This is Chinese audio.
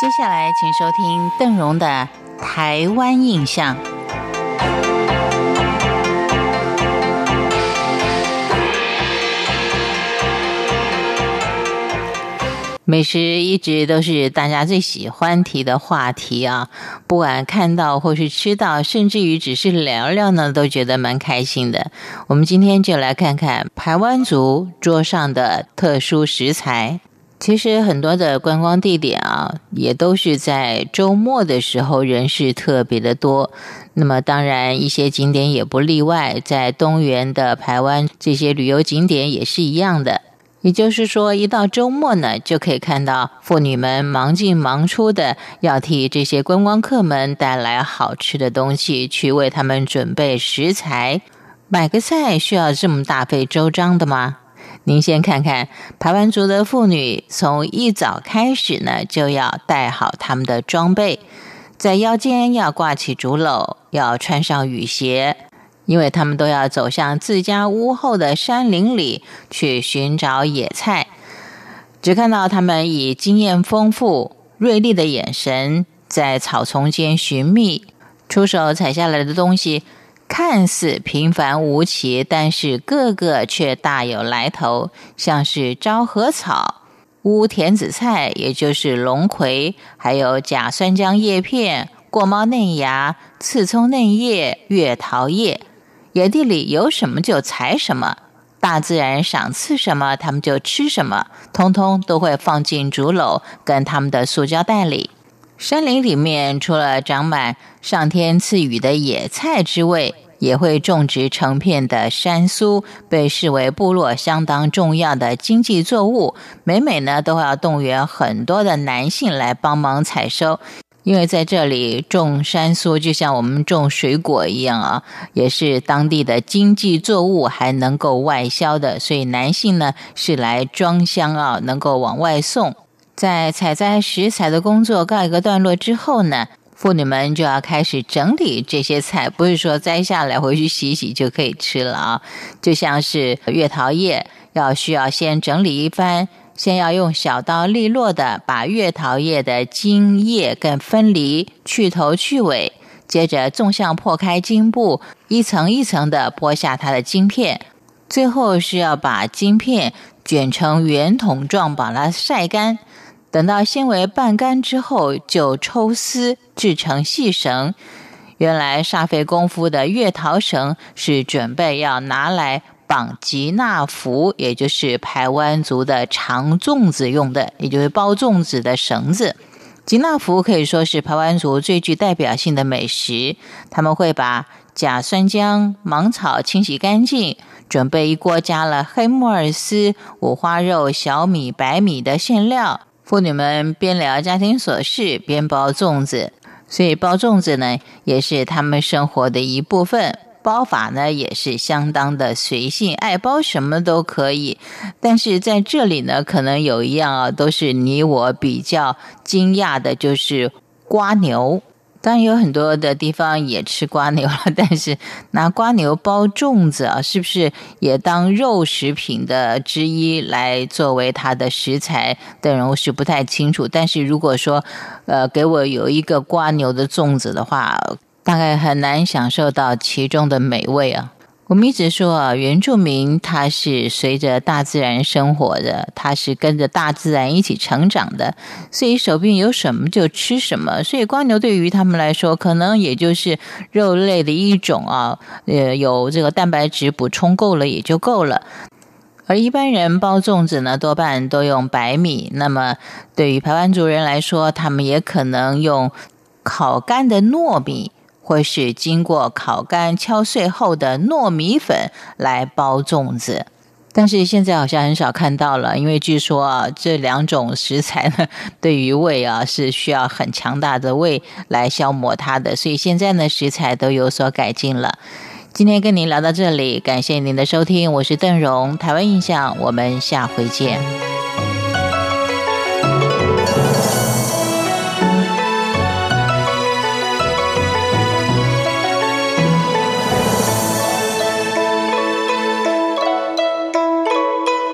接下来，请收听邓荣的《台湾印象》。美食一直都是大家最喜欢提的话题啊！不管看到或是吃到，甚至于只是聊聊呢，都觉得蛮开心的。我们今天就来看看台湾族桌上的特殊食材。其实很多的观光地点啊，也都是在周末的时候人是特别的多。那么当然，一些景点也不例外，在东园的台湾这些旅游景点也是一样的。也就是说，一到周末呢，就可以看到妇女们忙进忙出的，要替这些观光客们带来好吃的东西，去为他们准备食材。买个菜需要这么大费周章的吗？您先看看排湾族的妇女，从一早开始呢，就要带好他们的装备，在腰间要挂起竹篓，要穿上雨鞋。因为他们都要走向自家屋后的山林里去寻找野菜，只看到他们以经验丰富、锐利的眼神在草丛间寻觅，出手采下来的东西看似平凡无奇，但是个个却大有来头，像是昭和草、乌田子菜，也就是龙葵，还有甲酸浆叶片、过猫嫩芽、刺葱嫩叶、月桃叶。野地里有什么就采什么，大自然赏赐什么，他们就吃什么，通通都会放进竹篓跟他们的塑胶袋里。山林里面除了长满上天赐予的野菜之外，也会种植成片的山苏，被视为部落相当重要的经济作物。每每呢，都要动员很多的男性来帮忙采收。因为在这里种山苏，就像我们种水果一样啊，也是当地的经济作物，还能够外销的。所以男性呢是来装箱啊，能够往外送。在采摘食材的工作告一个段落之后呢，妇女们就要开始整理这些菜，不是说摘下来回去洗洗就可以吃了啊。就像是月桃叶，要需要先整理一番。先要用小刀利落的把月桃叶的茎叶跟分离，去头去尾，接着纵向破开茎部，一层一层的剥下它的茎片，最后是要把茎片卷成圆筒状，把它晒干。等到纤维半干之后，就抽丝制成细绳。原来煞费功夫的月桃绳是准备要拿来。绑吉纳福，也就是排湾族的长粽子用的，也就是包粽子的绳子。吉纳福可以说是排湾族最具代表性的美食。他们会把甲酸浆、芒草清洗干净，准备一锅加了黑木耳丝、五花肉、小米、白米的馅料。妇女们边聊家庭琐事边包粽子，所以包粽子呢，也是他们生活的一部分。包法呢也是相当的随性，爱包什么都可以。但是在这里呢，可能有一样啊，都是你我比较惊讶的，就是瓜牛。当然有很多的地方也吃瓜牛了，但是拿瓜牛包粽子啊，是不是也当肉食品的之一来作为它的食材？的人，我是不太清楚。但是如果说，呃，给我有一个瓜牛的粽子的话。大概很难享受到其中的美味啊！我们一直说啊，原住民他是随着大自然生活的，他是跟着大自然一起成长的，所以手边有什么就吃什么。所以光牛对于他们来说，可能也就是肉类的一种啊，呃，有这个蛋白质补充够了也就够了。而一般人包粽子呢，多半都用白米。那么对于排湾族人来说，他们也可能用烤干的糯米。或是经过烤干、敲碎后的糯米粉来包粽子，但是现在好像很少看到了，因为据说啊，这两种食材呢，对于胃啊是需要很强大的胃来消磨它的，所以现在呢，食材都有所改进了。今天跟您聊到这里，感谢您的收听，我是邓荣，台湾印象，我们下回见。